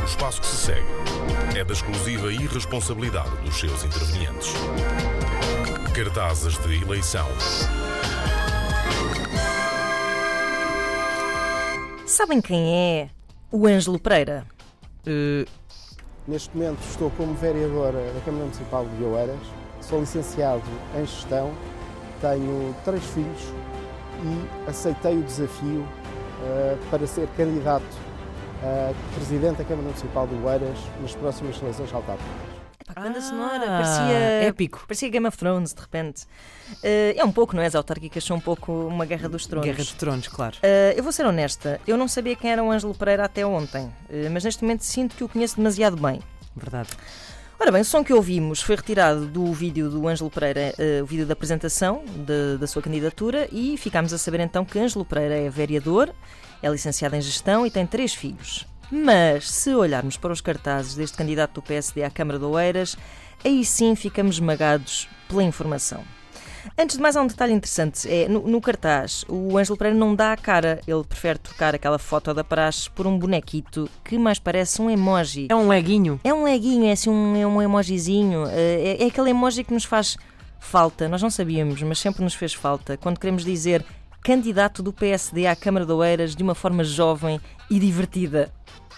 O espaço que se segue é da exclusiva irresponsabilidade dos seus intervenientes. Cartazes de eleição. Sabem quem é o Ângelo Pereira? Uh, Neste momento estou como vereador da Câmara Municipal de Oeiras, sou licenciado em gestão, tenho três filhos e aceitei o desafio para ser candidato a presidente da Câmara Municipal de Oeiras nas próximas eleições autárquicas. Pá, banda sonora, Ah, parecia, épico. parecia Game of Thrones de repente. Eh, é um pouco, não é? As autárquicas são um pouco uma guerra dos tronos. Guerra de Tronos, claro. Eh, eu vou ser honesta, eu não sabia quem era o Ângelo Pereira até ontem, eh, mas neste momento sinto que o conheço demasiado bem. Verdade. Ora bem, o som que ouvimos foi retirado do vídeo do Ângelo Pereira, eh, o vídeo da apresentação de- da sua candidatura, e ficámos a saber então que Ângelo Pereira é vereador, é licenciado em gestão e tem três filhos. Mas, se olharmos para os cartazes deste candidato do PSD à Câmara de Oeiras, aí sim ficamos esmagados pela informação. Antes de mais, há um detalhe interessante. É, no, no cartaz, o Ângelo Pereira não dá a cara. Ele prefere trocar aquela foto da praxe por um bonequito que mais parece um emoji. É um leguinho. É um leguinho, é assim um, é um emojizinho. É, é aquele emoji que nos faz falta. Nós não sabíamos, mas sempre nos fez falta. Quando queremos dizer candidato do PSD à Câmara de Oeiras de uma forma jovem e divertida.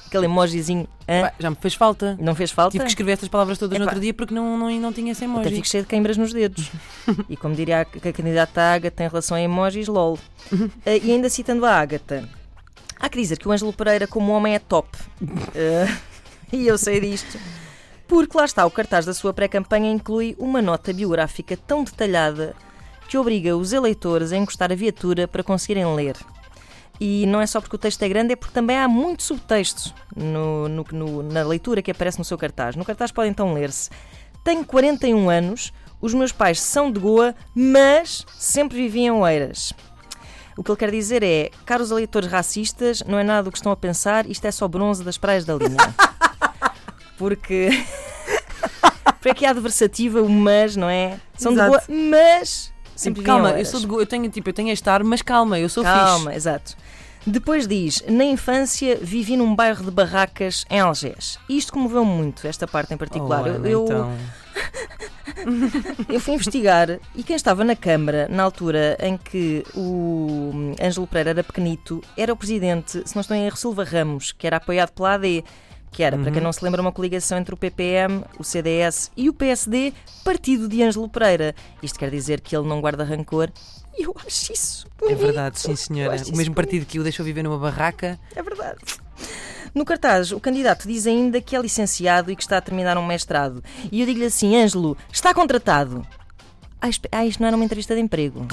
Aquele emojizinho. hã? Já me fez falta. Não fez falta? Tive que escrever estas palavras todas no outro dia porque não, não, não tinha esse Até emoji. fico cheio de queimbras nos dedos. e como diria a, que a candidata Ágata em relação a emojis, lol. Eh, e ainda citando a Ágata, há que dizer que o Ângelo Pereira, como homem, é top. Eh, e eu sei disto. Porque lá está, o cartaz da sua pré-campanha inclui uma nota biográfica tão detalhada que obriga os eleitores a encostar a viatura para conseguirem ler. E não é só porque o texto é grande, é porque também há muito subtexto no, no- no- na leitura que aparece no seu cartaz. No cartaz pode então ler-se: Tenho 41 anos, os meus pais são de Goa, mas sempre vivi em Oeiras. O que ele quer dizer é: caros eleitores racistas, não é nada do que estão a pensar, isto é só bronze das praias da linha. Porque. Porque aqui há adversativa, o mas, não é? São Exato. de Goa, mas. Sempre calma, eu sou de eu tenho tipo, eu tenho este ar, mas calma, eu sou Calma, exato. Depois diz: Na infância vivi num bairro de barracas em Algés. Isto comoveu-me muito, esta parte em fixe. particular. Oh, eu, então. eu fui investigar e quem estava na Câmara na altura em que o Ângelo Pereira era pequenito era o presidente, se não estou em erro, Silva Ramos, que era apoiado pela AD. Que era, para quem não se lembra, uma coligação entre o PPM, o CDS e o PSD, partido de Ângelo Pereira. Isto quer dizer que ele não guarda rancor e eu acho isso. É bonito. verdade, sim senhora. O mesmo partido que o deixou viver numa barraca. É verdade. No cartaz, o candidato diz ainda que é licenciado e que está a terminar um mestrado. E eu digo-lhe assim: Ângelo, está contratado. Ah, espe- ah, isto não era uma entrevista de emprego.